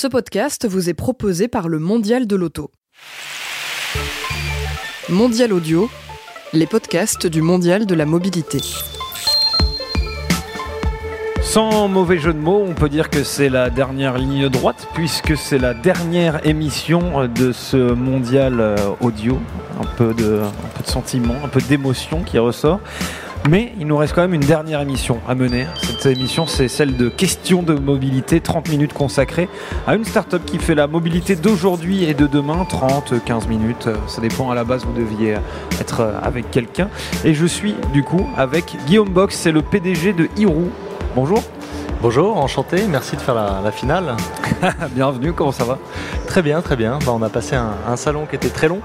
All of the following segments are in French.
Ce podcast vous est proposé par le Mondial de l'Auto. Mondial Audio, les podcasts du Mondial de la mobilité. Sans mauvais jeu de mots, on peut dire que c'est la dernière ligne droite puisque c'est la dernière émission de ce mondial euh, audio. Un peu de, un peu de sentiment, un peu d'émotion qui ressort. Mais il nous reste quand même une dernière émission à mener. Cette émission, c'est celle de questions de mobilité, 30 minutes consacrées à une start-up qui fait la mobilité d'aujourd'hui et de demain, 30, 15 minutes. Ça dépend à la base, vous deviez être avec quelqu'un. Et je suis du coup avec Guillaume Box, c'est le PDG de Hirou. Bonjour. Bonjour, enchanté, merci de faire la, finale. Bienvenue, comment ça va? Très bien, très bien. Bah, on a passé un, salon qui était très long.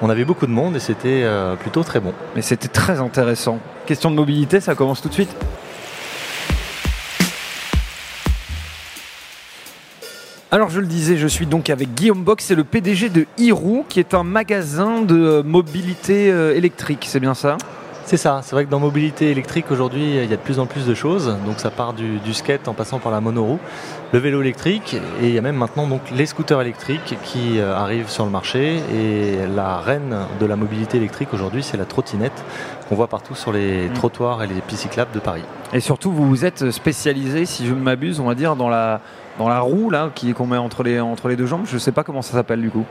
On avait beaucoup de monde et c'était euh, plutôt très bon. Mais c'était très intéressant. Question de mobilité, ça commence tout de suite Alors je le disais, je suis donc avec Guillaume Box, c'est le PDG de Hirou, qui est un magasin de mobilité euh, électrique, c'est bien ça? C'est ça, c'est vrai que dans mobilité électrique aujourd'hui il y a de plus en plus de choses, donc ça part du, skate en passant par la monoroue, le vélo électrique et il y a même maintenant donc les scooters électriques qui euh, arrivent sur le marché et la reine de la mobilité électrique aujourd'hui c'est la trottinette qu'on voit partout sur les mm. trottoirs et les pistes cyclables de Paris. Et surtout vous vous êtes spécialisé, si je ne m'abuse, on va dire dans la, dans la roue là qu'on met entre les, entre les deux jambes, je ne sais pas comment ça s'appelle du coup.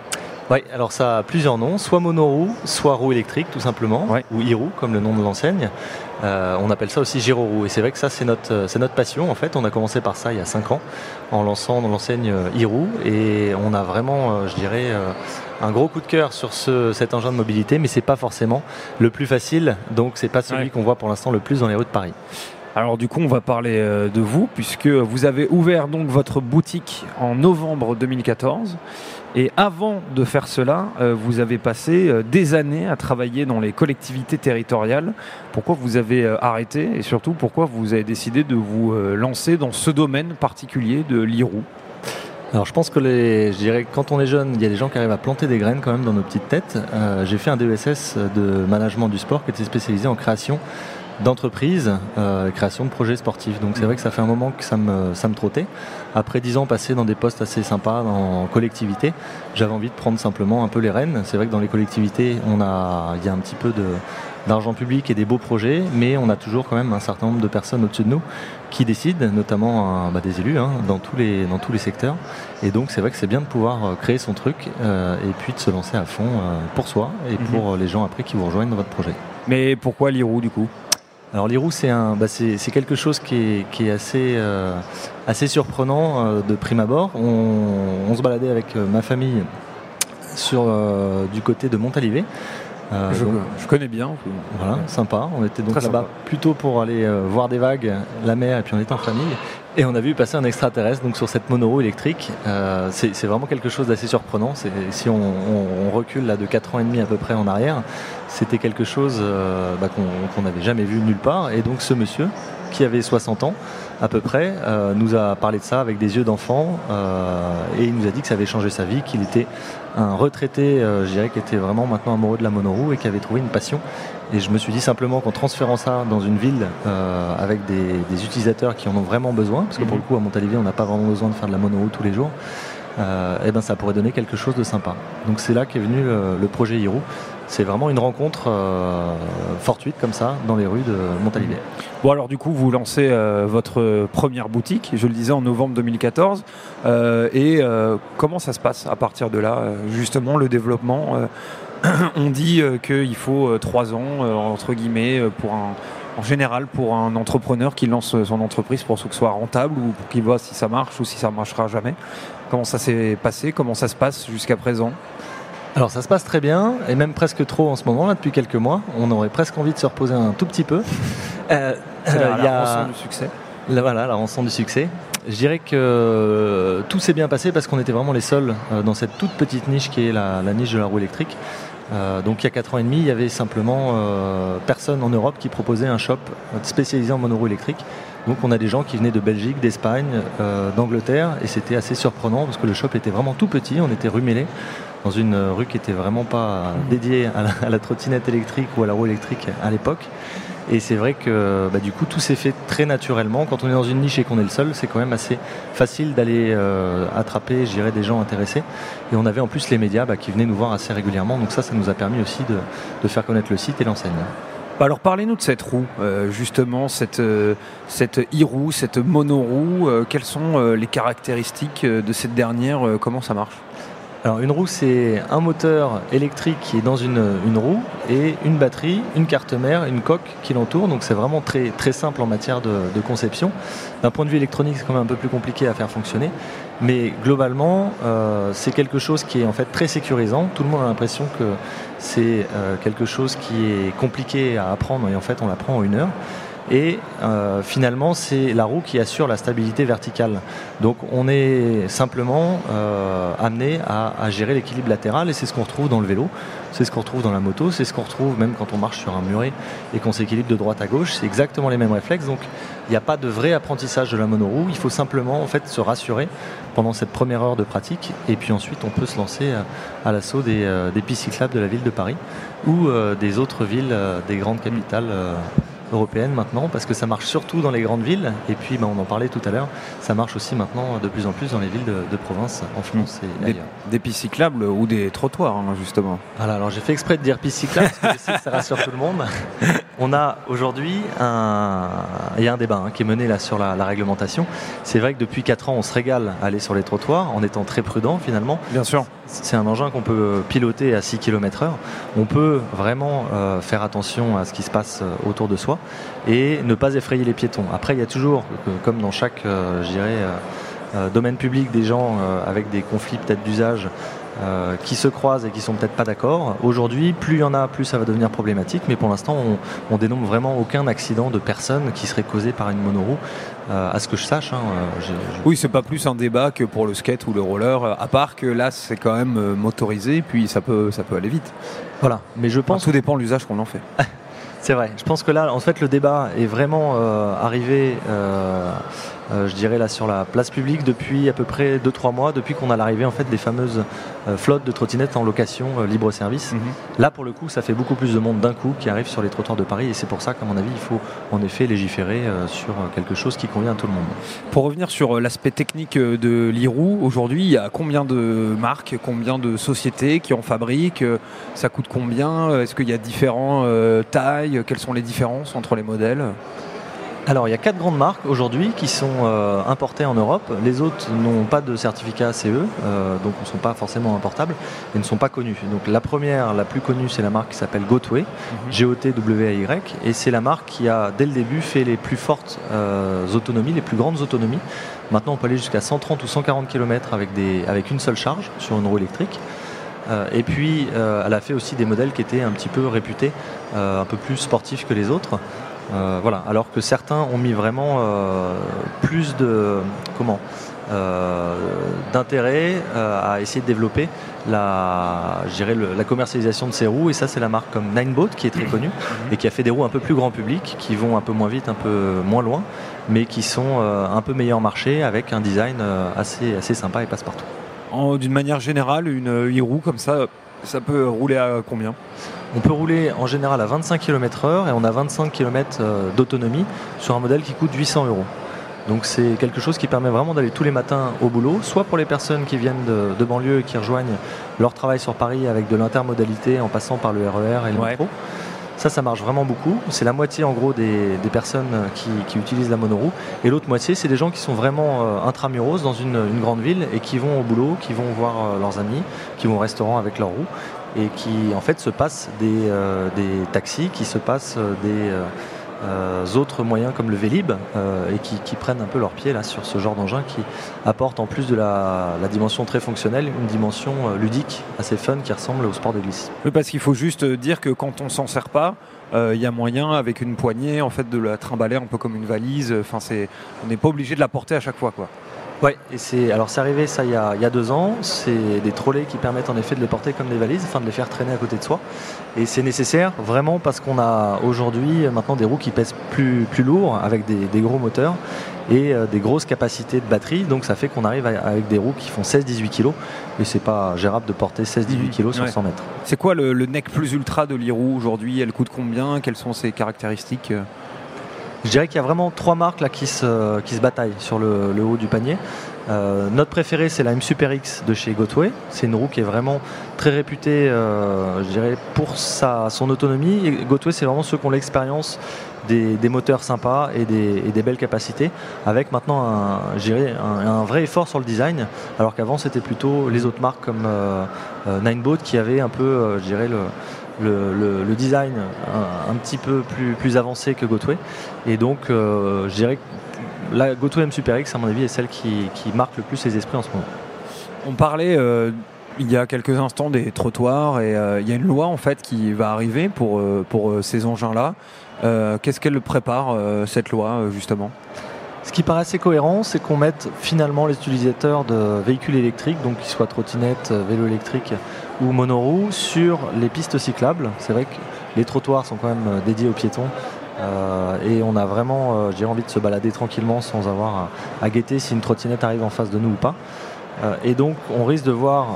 Oui, alors ça a plusieurs noms, soit monoroue, soit roue électrique tout simplement, ou e comme le nom de l'enseigne. Euh, on appelle ça aussi gyroroue. Et c'est vrai que ça, c'est notre, euh, c'est notre passion. En fait, on a commencé par ça il y a 5 ans, en lançant l'enseigne e Et on a vraiment, euh, je dirais, un gros coup de cœur sur ce, cet engin de mobilité, mais c'est pas forcément le plus facile. Donc, c'est pas celui qu'on voit pour l'instant le plus dans les rues de Paris. Alors du coup, on va parler de vous puisque vous avez ouvert donc votre boutique en novembre 2014 et avant de faire cela, euh, vous avez passé euh, des années à travailler dans les collectivités territoriales. Pourquoi vous avez euh, arrêté et surtout pourquoi vous avez décidé de vous lancer dans ce domaine particulier de l'IRU alors je pense que les, je dirais quand on est jeune, il y a des gens qui arrivent à planter des graines quand même dans nos petites têtes. j'ai fait un DESS de management du sport qui était spécialisé en création d'entreprise, euh, création de projets sportifs. Donc c'est vrai que ça fait un moment que ça me, ça me trottait. Après dix ans passés dans des postes assez sympas en collectivité, j'avais envie de prendre simplement un peu les rênes. C'est vrai que dans les collectivités, on a, il y a un petit peu de, d'argent public et des beaux projets, mais on a toujours quand même un certain nombre de personnes au-dessus de nous qui décident, notamment euh, bah, des élus, hein, dans, tous les, dans tous les secteurs. Et donc c'est vrai que c'est bien de pouvoir euh, créer son truc et puis de se lancer à fond pour soi et mhm. pour les gens après qui vous rejoignent dans votre projet. Mais pourquoi l'IRU du coup? Alors l'Irou, c'est bah quelque chose qui est, assez, euh, assez surprenant euh, de prime abord. On, se baladait avec euh, ma famille sur, du côté de Montalivet. Je, connais bien. Voilà, sympa. On était donc là-bas plutôt pour aller voir des vagues, la mer, et puis on était en famille. Et on a vu passer un extraterrestre donc sur cette monoroue électrique. c'est vraiment quelque chose d'assez surprenant. Si on, recule là de 4 ans et demi à peu près en arrière, c'était quelque chose euh, bah, qu'on n'avait jamais vu nulle part. Et donc ce monsieur, qui avait 60 ans à peu près, euh, nous a parlé de ça avec des yeux d'enfant euh, et il nous a dit que ça avait changé sa vie, qu'il était un retraité, je dirais, qui était vraiment maintenant amoureux de la monoroue et qui avait trouvé une passion. Et je me suis dit simplement qu'en transférant ça dans une ville avec des, utilisateurs qui en ont vraiment besoin, parce que pour mhm. le coup à Montalivet on n'a pas vraiment besoin de faire de la monoroue tous les jours, et eh ben ça pourrait donner quelque chose de sympa. Donc c'est là qu'est venu le, projet Hiro c'est vraiment une rencontre euh, fortuite comme ça dans les rues de Montalivet. Bon alors du coup vous lancez euh, votre première boutique, je le disais en novembre 2014, euh, et comment ça se passe à partir de là justement le développement On dit qu'il faut trois ans entre guillemets pour un en général pour un entrepreneur qui lance son entreprise pour que ce soit rentable ou pour qu'il voit si ça marche ou si ça ne marchera jamais. Comment ça s'est passé? Comment ça se passe jusqu'à présent? Alors ça se passe très bien, et même presque trop en ce moment, là, depuis quelques mois. On aurait presque envie de se reposer un tout petit peu. Euh, C'est la, euh, rançon du succès. voilà, la rançon du succès. Je dirais que euh, tout s'est bien passé parce qu'on était vraiment les seuls euh, dans cette toute petite niche qui est la, niche de la roue électrique. Donc il y a 4 ans et demi, il y avait simplement personne en Europe qui proposait un shop spécialisé en monoroue électrique. Donc on a des gens qui venaient de Belgique, d'Espagne, d'Angleterre, et c'était assez surprenant parce que le shop était vraiment tout petit, on était rue dans une rue qui était vraiment pas dédiée à la, trottinette électrique ou à la roue électrique à l'époque. Et c'est vrai que bah, du coup tout s'est fait très naturellement. Quand on est dans une niche et qu'on est le seul, c'est quand même assez facile d'aller euh, attraper, dirais, des gens intéressés. Et on avait en plus les médias bah, qui venaient nous voir assez régulièrement. Donc ça, ça nous a permis aussi de, faire connaître le site et l'enseigne. Bah, alors parlez-nous de cette roue, euh, justement, cette, euh, cette e-roue, cette monoroue. quelles sont les caractéristiques de cette dernière Comment ça marche? Alors une roue c'est un moteur électrique qui est dans une, roue et une batterie, une carte mère, une coque qui l'entoure. Donc c'est vraiment très, très simple en matière de, conception. D'un point de vue électronique c'est quand même un peu plus compliqué à faire fonctionner. Mais globalement euh, c'est quelque chose qui est en fait très sécurisant. Tout le monde a l'impression que c'est euh, quelque chose qui est compliqué à apprendre et en fait on l'apprend en une heure. Et euh, finalement, c'est la roue qui assure la stabilité verticale. Donc on est simplement euh, amené à, gérer l'équilibre latéral et c'est ce qu'on retrouve dans le vélo, c'est ce qu'on retrouve dans la moto, c'est ce qu'on retrouve même quand on marche sur un muret et qu'on s'équilibre de droite à gauche. C'est exactement les mêmes réflexes. Donc il n'y a pas de vrai apprentissage de la monoroue. Il faut simplement en fait se rassurer pendant cette première heure de pratique et puis ensuite on peut se lancer à, l'assaut des, euh, des, pistes cyclables de la ville de Paris ou des autres villes des grandes capitales européenne maintenant, parce que ça marche surtout dans les grandes villes, et puis bah, on en parlait tout à l'heure, ça marche aussi maintenant de plus en plus dans les villes de, province en France et des, Des pistes cyclables ou des trottoirs, hein, justement. Voilà, alors j'ai fait exprès de dire pistes cyclables, parce que je sais que ça rassure tout le monde. On a aujourd'hui un... Il y a un débat hein, qui est mené là sur la, réglementation. C'est vrai que depuis 4 ans, on se régale à aller sur les trottoirs en étant très prudent finalement. Bien sûr. C'est un engin qu'on peut piloter à 6 km/h. On peut vraiment euh, faire attention à ce qui se passe euh, autour de soi et ne pas effrayer les piétons. Après, il y a toujours, euh, comme dans chaque, je dirais, domaine public, des gens avec des conflits peut-être d'usage euh, qui se croisent et qui sont peut-être pas d'accord. Aujourd'hui, plus il y en a, plus ça va devenir problématique. Mais pour l'instant, on, on, dénombre vraiment aucun accident de personne qui serait causé par une monoroue, euh, à ce que je sache. Hein, euh, oui, c'est pas plus un débat que pour le skate ou le roller. À part que là, c'est quand même motorisé, puis ça peut, ça peut aller vite. Voilà. Mais je pense. tout dépend de l'usage qu'on en fait. C'est vrai. Je pense que là, en fait, le débat est vraiment arrivé euh, je dirais là sur la place publique depuis à peu près 2-3 mois, depuis qu'on a l'arrivée en fait des fameuses euh, flottes de trottinettes en location euh, libre service. Mhm. Là pour le coup ça fait beaucoup plus de monde d'un coup qui arrive sur les trottoirs de Paris et c'est pour ça qu'à mon avis il faut en effet légiférer sur quelque chose qui convient à tout le monde. Pour revenir sur l'aspect technique de l'IROU, aujourd'hui il y a combien de marques, combien de sociétés qui en fabriquent, ça coûte combien, est-ce qu'il y a différentes tailles, quelles sont les différences entre les modèles? Alors il y a quatre grandes marques aujourd'hui qui sont euh, importées en Europe. Les autres n'ont pas de certificat CE, euh, donc ne sont pas forcément importables et ne sont pas connus. Donc la première, la plus connue, c'est la marque qui s'appelle Gotway, mhm. G-O-T-W-A-Y, et c'est la marque qui a dès le début fait les plus fortes euh, autonomies, les plus grandes autonomies. Maintenant on peut aller jusqu'à 130 ou 140 km avec, des, avec une seule charge sur une roue électrique. et puis, elle a fait aussi des modèles qui étaient un petit peu réputés, un peu plus sportifs que les autres. Euh, voilà, alors que certains ont mis vraiment euh, plus de comment euh, d'intérêt à essayer de développer la, la commercialisation de ces roues et ça c'est la marque comme Nineboat qui est très connue et qui a fait des roues un peu plus grand public qui vont un peu moins vite, un peu moins loin mais qui sont un peu meilleurs marché avec un design assez, assez sympa et passe-partout. D'une manière générale, une e-roue comme ça, ça peut rouler à combien on peut rouler en général à 25 km/h et on a 25 km euh, d'autonomie sur un modèle qui coûte 800 euros. Donc c'est quelque chose qui permet vraiment d'aller tous les matins au boulot, soit pour les personnes qui viennent de, banlieue et qui rejoignent leur travail sur Paris avec de l'intermodalité en passant par le RER e et le métro. Ça, ça marche vraiment beaucoup. C'est la moitié en gros des, personnes qui, utilisent la monoroue. Et l'autre moitié, c'est des gens qui sont vraiment euh, intramuros dans une, grande ville et qui vont au boulot, qui vont voir euh, leurs amis, qui vont au restaurant avec leur roue et qui en fait se passent des, euh, des taxis, qui se passent des autres moyens comme le Vélib euh, et qui, prennent un peu leur pied là sur ce genre d'engin qui apporte en plus de la, dimension très fonctionnelle une dimension euh, ludique assez fun qui ressemble au sport de glisse. Oui parce qu'il faut juste dire que quand on s'en sert pas il y a moyen avec une poignée en fait de la trimballer un peu comme une valise enfin c'est on n'est pas obligé de la porter à chaque fois quoi. Ouais, et c'est alors c'est arrivé ça il y, a, deux ans. C'est des trolley qui permettent en effet de les porter comme des valises, enfin de les faire traîner à côté de soi. Et c'est nécessaire vraiment parce qu'on a aujourd'hui maintenant des roues qui pèsent plus plus lourd avec des, gros moteurs et des grosses capacités de batterie. Donc ça fait qu'on arrive avec des roues qui font 16-18 kg et c'est pas gérable de porter 16-18 kg sur 100 mètres. C'est quoi le, le, NEC plus ultra de l'Irou aujourd'hui? Elle coûte combien? Quelles sont ses caractéristiques? Je dirais qu'il y a vraiment trois marques qui, se, qui bataillent sur le, haut du panier. Euh, notre préférée, c'est la M Super X de chez Gotway. C'est une roue qui est vraiment très réputée, euh, je dirais, pour sa, son autonomie. Gotway, c'est vraiment ceux qui ont l'expérience des, moteurs sympas et des, belles capacités, avec maintenant un, vrai effort sur le design, alors qu'avant, c'était plutôt les autres marques comme euh, Ninebot qui avaient un peu, je dirais, le, le, design un, petit peu plus, plus avancé que Gotway. Et donc, euh, je dirais que la Gotway M Super X, à mon avis, est celle qui, marque le plus les esprits en ce moment. On parlait euh, il y a quelques instants des trottoirs et euh, il y a une loi en fait qui va arriver pour, pour ces engins-là. Qu'est-ce qu'elle prépare, cette loi, justement? Ce qui paraît assez cohérent, c'est qu'on mette finalement les utilisateurs de véhicules électriques, donc qu'ils soient trottinettes, vélos électriques ou monoroues, sur les pistes cyclables. C'est vrai que les trottoirs sont quand même euh, dédiés aux piétons. Euh, et on a vraiment, euh, j'ai envie de se balader tranquillement sans avoir à, guetter si une trottinette arrive en face de nous ou pas. Euh, et donc, on risque de voir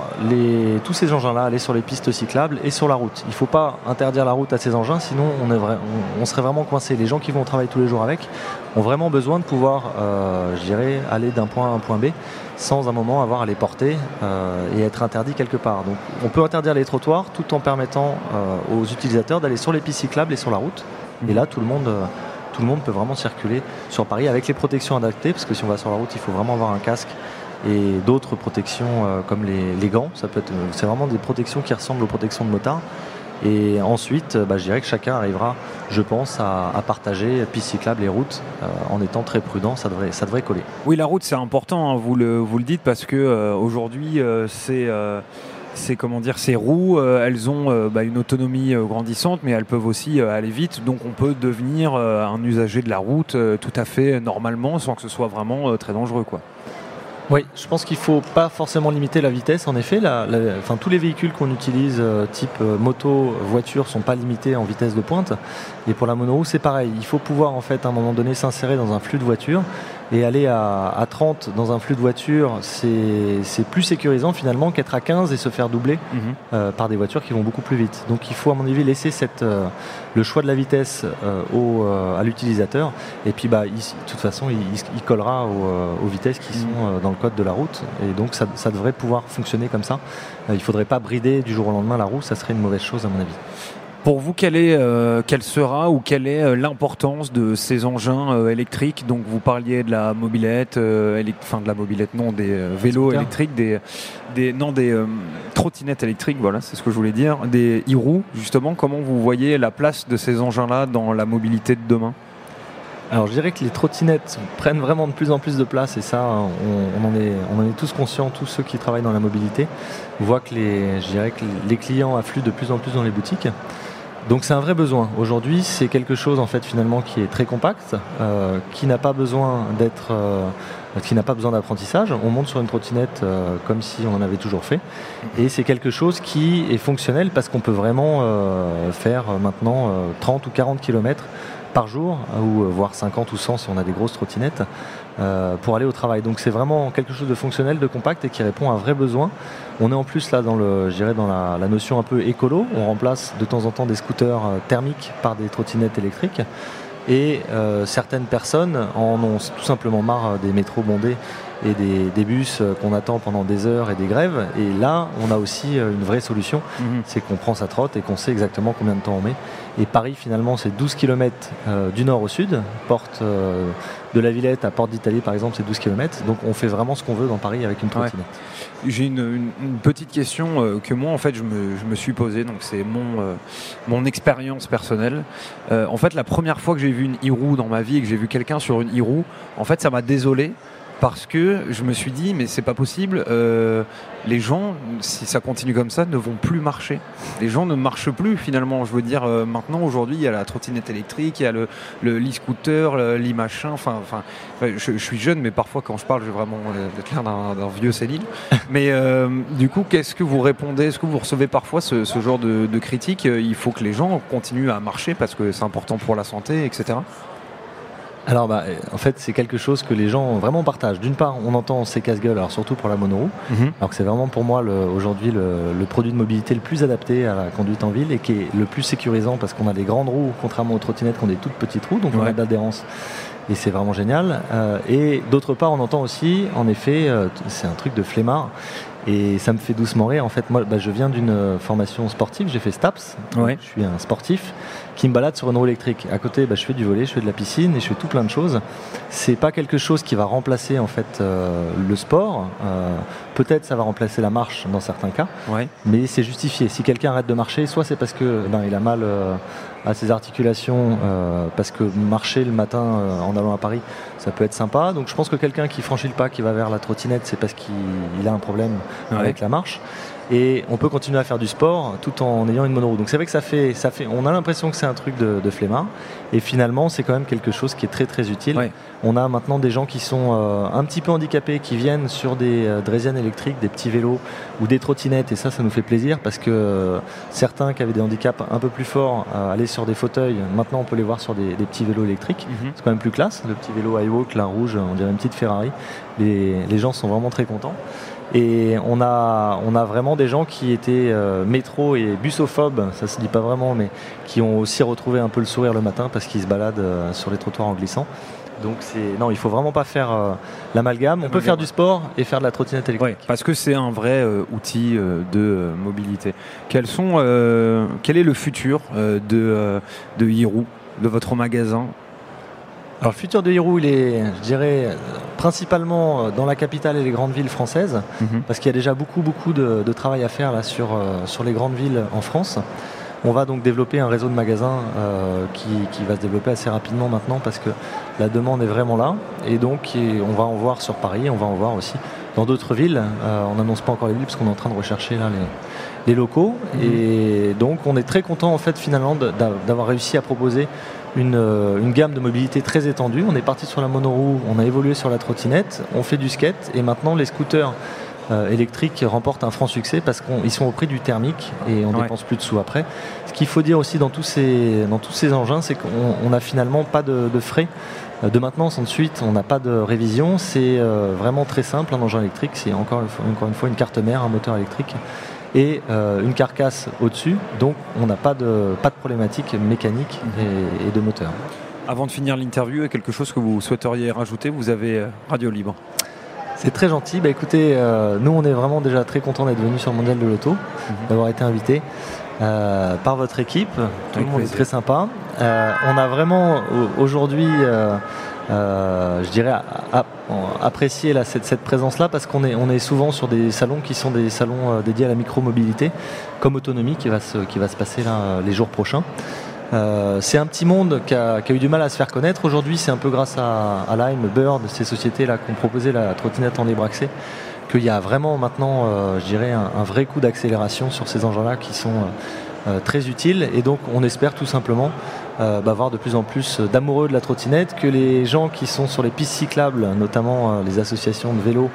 tous ces engins-là aller sur les pistes cyclables et sur la route. Il ne faut pas interdire la route à ces engins, sinon on, serait vraiment coincé. Les gens qui vont au travail tous les jours avec ont vraiment besoin de pouvoir, euh, aller d'un point A à un point B sans un moment avoir à les porter euh, et être interdit quelque part. Donc, on peut interdire les trottoirs tout en permettant aux utilisateurs d'aller sur les pistes cyclables et sur la route. Et là, tout le monde tout le monde peut vraiment circuler sur Paris avec les protections adaptées, parce que si on va sur la route, il faut vraiment avoir un casque et d'autres protections euh, comme les, gants. Ça peut être, c'est vraiment des protections qui ressemblent aux protections de motard. Et ensuite, euh, bah, je dirais que chacun arrivera, je pense, à, partager pistes cyclables et routes euh, en étant très prudent. Ça devrait, ça devrait coller. Oui, la route, c'est important. Hein, vous, le, dites parce que aujourd'hui, c'est c'est comment dire ces roues elles ont bah, une autonomie grandissante mais elles peuvent aussi aller vite donc on peut devenir un usager de la route tout à fait normalement sans que ce soit vraiment très dangereux quoi. Oui, je pense qu'il ne faut pas forcément limiter la vitesse. En effet, tous les véhicules qu'on utilise, euh, type euh, moto, voiture, sont pas limités en vitesse de pointe. Et pour la monoroue, c'est pareil. Il faut pouvoir en fait à un moment donné s'insérer dans un flux de voiture et aller à, 30 dans un flux de voiture, c'est plus sécurisant finalement qu'être à 15 et se faire doubler mhm. euh, par des voitures qui vont beaucoup plus vite. Donc il faut à mon avis laisser cette, euh, le choix de la vitesse euh, au, à l'utilisateur et puis bah, de toute façon il, collera aux, vitesses qui sont mhm. dans le code de la route et donc ça, ça devrait pouvoir fonctionner comme ça. il ne faudrait pas brider du jour au lendemain la roue, ça serait une mauvaise chose à mon avis. Pour vous, quelle, est, euh, quelle sera ou quelle est euh, l'importance de ces engins euh, électriques? Donc vous parliez de la mobilette, enfin de la mobilette, non, des vélos électriques, des, des, non, des trottinettes électriques, voilà, c'est ce que je voulais dire, des e justement. Comment vous voyez la place de ces engins-là dans la mobilité de demain? Alors je dirais que les trottinettes prennent vraiment de plus en plus de place et ça on, en, est, on en est tous conscients, tous ceux qui travaillent dans la mobilité voient que les, je dirais que les clients affluent de plus en plus dans les boutiques. Donc c'est un vrai besoin. Aujourd'hui, c'est quelque chose en fait finalement qui est très compact, euh, qui n'a pas besoin d'être, euh, qui n'a pas besoin d'apprentissage. On monte sur une trottinette euh, comme si on en avait toujours fait, et c'est quelque chose qui est fonctionnel parce qu'on peut vraiment faire maintenant 30 ou 40 km par jour, ou voire 50 ou 100 si on a des grosses trottinettes, pour aller au travail. Donc c'est vraiment quelque chose de fonctionnel, de compact et qui répond à un vrai besoin. On est en plus là dans, le, dans la, notion un peu écolo. On remplace de temps en temps des scooters euh, thermiques par des trottinettes électriques. Et euh, certaines personnes en ont tout simplement marre euh, des métros bondés et des, bus qu'on attend pendant des heures et des grèves. Et là, on a aussi une vraie solution, mhm. c'est qu'on prend sa trotte et qu'on sait exactement combien de temps on met. Et Paris, finalement, c'est 12 km du nord au sud, porte de la Villette à Porte d'Italie, par exemple, c'est 12 km. Donc on fait vraiment ce qu'on veut dans Paris avec une trottinette. J'ai une, petite question euh, que moi, en fait, je me, suis posée. Donc c'est mon, euh, mon expérience personnelle. Euh, en fait, la première fois que j'ai vu une e dans ma vie et que j'ai vu quelqu'un sur une e en fait, ça m'a désolé parce que je me suis dit mais c'est pas possible euh, les gens si ça continue comme ça ne vont plus marcher. Les gens ne marchent plus finalement. Je veux dire euh, maintenant aujourd'hui il y a la trottinette électrique il y a le, le l'e-scooter le, machin enfin enfin je, suis jeune mais parfois quand je parle j'ai vraiment l'air d'un, vieux sénile. Mais euh, du coup qu'est-ce que vous répondez? Est-ce que vous recevez parfois ce, genre de, de critiques? Il faut que les gens continuent à marcher parce que c'est important pour la santé etc alors bah, en fait c'est quelque chose que les gens vraiment partagent. D'une part on entend ces casse-gueules, alors surtout pour la monoroue, mhm. alors que c'est vraiment pour moi aujourd'hui le, produit de mobilité le plus adapté à la conduite en ville et qui est le plus sécurisant parce qu'on a des grandes roues contrairement aux trottinettes qui ont des toutes petites roues, donc on a d'adhérence et c'est vraiment génial. Euh, et d'autre part on entend aussi en effet euh, c'est un truc de flemmard et ça me fait doucement rire. En fait, moi, bah, je viens d'une formation sportive, j'ai fait STAPS. Je suis un sportif qui me balade sur une roue électrique. À côté, bah, je fais du volet, je fais de la piscine et je fais tout plein de choses. C'est pas quelque chose qui va remplacer en fait euh, le sport. Euh, peut-être ça va remplacer la marche dans certains cas, mais c'est justifié. Si quelqu'un arrête de marcher, soit c'est parce que ben, il a mal euh, à ses articulations, parce que marcher le matin en allant à Paris, ça peut être sympa. Donc je pense que quelqu'un qui franchit le pas, qui va vers la trottinette, c'est parce qu'il a un problème avec la marche et on peut continuer à faire du sport tout en ayant une monoroue. Donc c'est vrai que ça fait, ça fait, on a l'impression que c'est un truc de, de, flemmard, et finalement c'est quand même quelque chose qui est très très utile. On a maintenant des gens qui sont euh, un petit peu handicapés, qui viennent sur des euh, électriques, des petits vélos ou des trottinettes, et ça, ça nous fait plaisir parce que euh, certains qui avaient des handicaps un peu plus forts euh, allaient sur des fauteuils. Maintenant, on peut les voir sur des, petits vélos électriques. Mhm. C'est quand même plus classe. Le petit vélo iWalk, la rouge, on dirait une petite Ferrari. Les, les gens sont vraiment très contents. Et on a, on a vraiment des gens qui étaient euh, métro et busophobes, ça se dit pas vraiment, mais qui ont aussi retrouvé un peu le sourire le matin parce qu'ils se baladent euh, sur les trottoirs en glissant. Donc c'est non, il faut vraiment pas faire euh, l'amalgame. On peut faire du sport et faire de la trottinette électrique. parce que c'est un vrai outil de mobilité. Quels sont, quel est le futur de de Hirou, de votre magasin? Alors le futur de Hirou, il est, je dirais, principalement dans la capitale et les grandes villes françaises, mhm. parce qu'il y a déjà beaucoup, beaucoup de, travail à faire là sur, euh, sur les grandes villes en France. On va donc développer un réseau de magasins euh, qui, va se développer assez rapidement maintenant parce que la demande est vraiment là. Et donc on va en voir sur Paris, on va en voir aussi dans d'autres villes. Euh, on n'annonce pas encore les villes parce qu'on est en train de rechercher là les, les locaux. Mhm. Et donc on est très content en fait finalement d'avoir réussi à proposer euh, une, gamme de mobilité très étendue. On est parti sur la monoroue, on a évolué sur la trottinette, on fait du skate et maintenant les scooters euh, électriques remportent un franc succès parce qu'ils sont au prix du thermique et on ne dépense plus de sous après. Ce qu'il faut dire aussi dans tous ces, dans tous ces engins, c'est qu'on n'a finalement pas de, frais euh, de maintenance ensuite, on n'a pas de révision, c'est vraiment très simple un engin électrique, c'est encore, encore une fois une carte mère, un moteur électrique et euh, une carcasse au-dessus. Donc on n'a pas de, pas de problématique mécanique et, de moteur. Avant de finir l'interview, quelque chose que vous souhaiteriez rajouter, vous avez euh, Radio Libre. C'est très gentil. Bah, écoutez, euh, nous on est vraiment déjà très contents d'être venus sur le Mondial de l'Auto, mhm. d'avoir été invités par votre équipe. Tout le monde est très sympa. on a vraiment aujourd'hui euh, je dirais, apprécier cette, présence-là parce qu'on est, on est souvent sur des salons qui sont des salons euh, dédiés à la micromobilité, comme Autonomie qui va se, qui va se passer là, les jours prochains. Euh, c'est un petit monde qui a, eu du mal à se faire connaître. Aujourd'hui, c'est un peu grâce à, à Lime, Bird, ces sociétés-là qui ont proposé la trottinette en libre accès, qu'il y a vraiment maintenant, je dirais, un, vrai coup d'accélération sur ces engins-là qui sont très utiles. Et donc, on espère tout simplement euh, bah, voir de plus en plus d'amoureux de la trottinette, que les gens qui sont sur les pistes cyclables, notamment euh, les associations de vélos,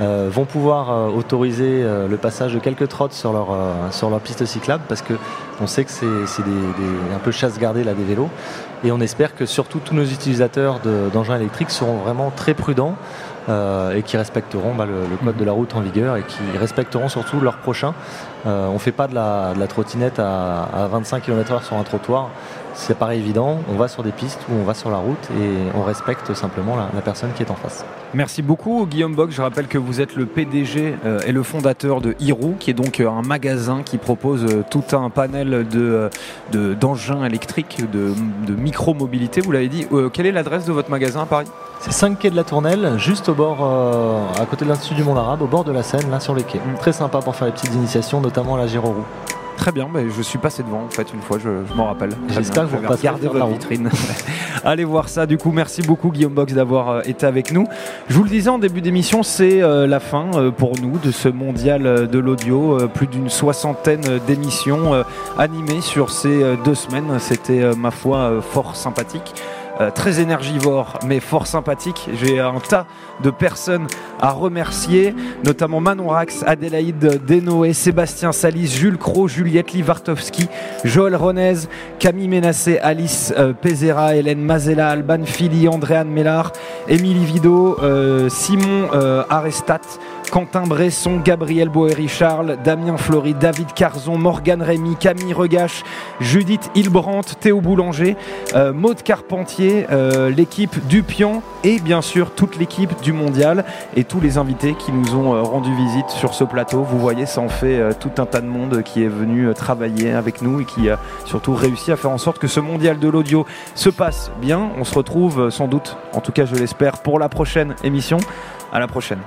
euh, vont pouvoir autoriser le passage de quelques trottes sur leur, sur leur piste cyclable parce que on sait que c'est un peu chasse gardée là des vélos et on espère que surtout tous nos utilisateurs d'engins électriques seront vraiment très prudents et qui respecteront bah, le, code de la route en vigueur et qui respecteront surtout leur prochain. on ne fait pas de la, trottinette à, à 25 km/h sur un trottoir c'est paraît évident, on va sur des pistes ou on va sur la route et on respecte simplement la, personne qui est en face. Merci beaucoup Guillaume Bock. Je rappelle que vous êtes le PDG euh, et le fondateur de Hirou, qui est donc euh, un magasin qui propose euh, tout un panel de, d'engins électriques, de, de micro-mobilité. Vous l'avez dit. quelle est l'adresse de votre magasin à Paris? C'est 5 quais de la Tournelle, juste au bord, à côté de l'Institut du Monde Arabe, au bord de la Seine, là sur les quais. Mm. Très sympa pour faire les petites initiations, notamment la Giroroux. Très bien, mais je suis passé devant en fait une fois, je, m'en rappelle. J'espère que vous regardez votre vitrine. Allez voir ça. Du coup, merci beaucoup Guillaume Box d'avoir euh, été avec nous. Je vous le disais en début d'émission, c'est euh, la fin euh, pour nous de ce mondial de l'audio. plus d'une soixantaine d'émissions animées sur ces deux semaines. C'était ma foi fort sympathique. Très énergivore mais fort sympathique. J'ai un tas de personnes à remercier, notamment Manon Rax, Adélaïde Denoé, Sébastien Salis, Jules Cro, Juliette Livartowski, Joël Ronez, Camille Ménassé, Alice euh, Pézera, Hélène Mazella, Alban Fili, Andréane Mellard, Émilie Vido, euh, Simon euh, Arestat, Quentin Bresson, Gabriel Boéry Charles, Damien Flory, David Carzon, Morgane Rémy, Camille Regache, Judith Hilbrandt, Théo Boulanger, euh, Maude Carpentier, euh, l'équipe du Pion et bien sûr toute l'équipe du Mondial et tous les invités qui nous ont euh, rendu visite sur ce plateau. Vous voyez, ça en fait euh, tout un tas de monde qui est venu travailler avec nous et qui a surtout réussi à faire en sorte que ce Mondial de l'audio se passe bien. On se retrouve sans doute, en tout cas je l'espère, pour la prochaine émission. À la prochaine.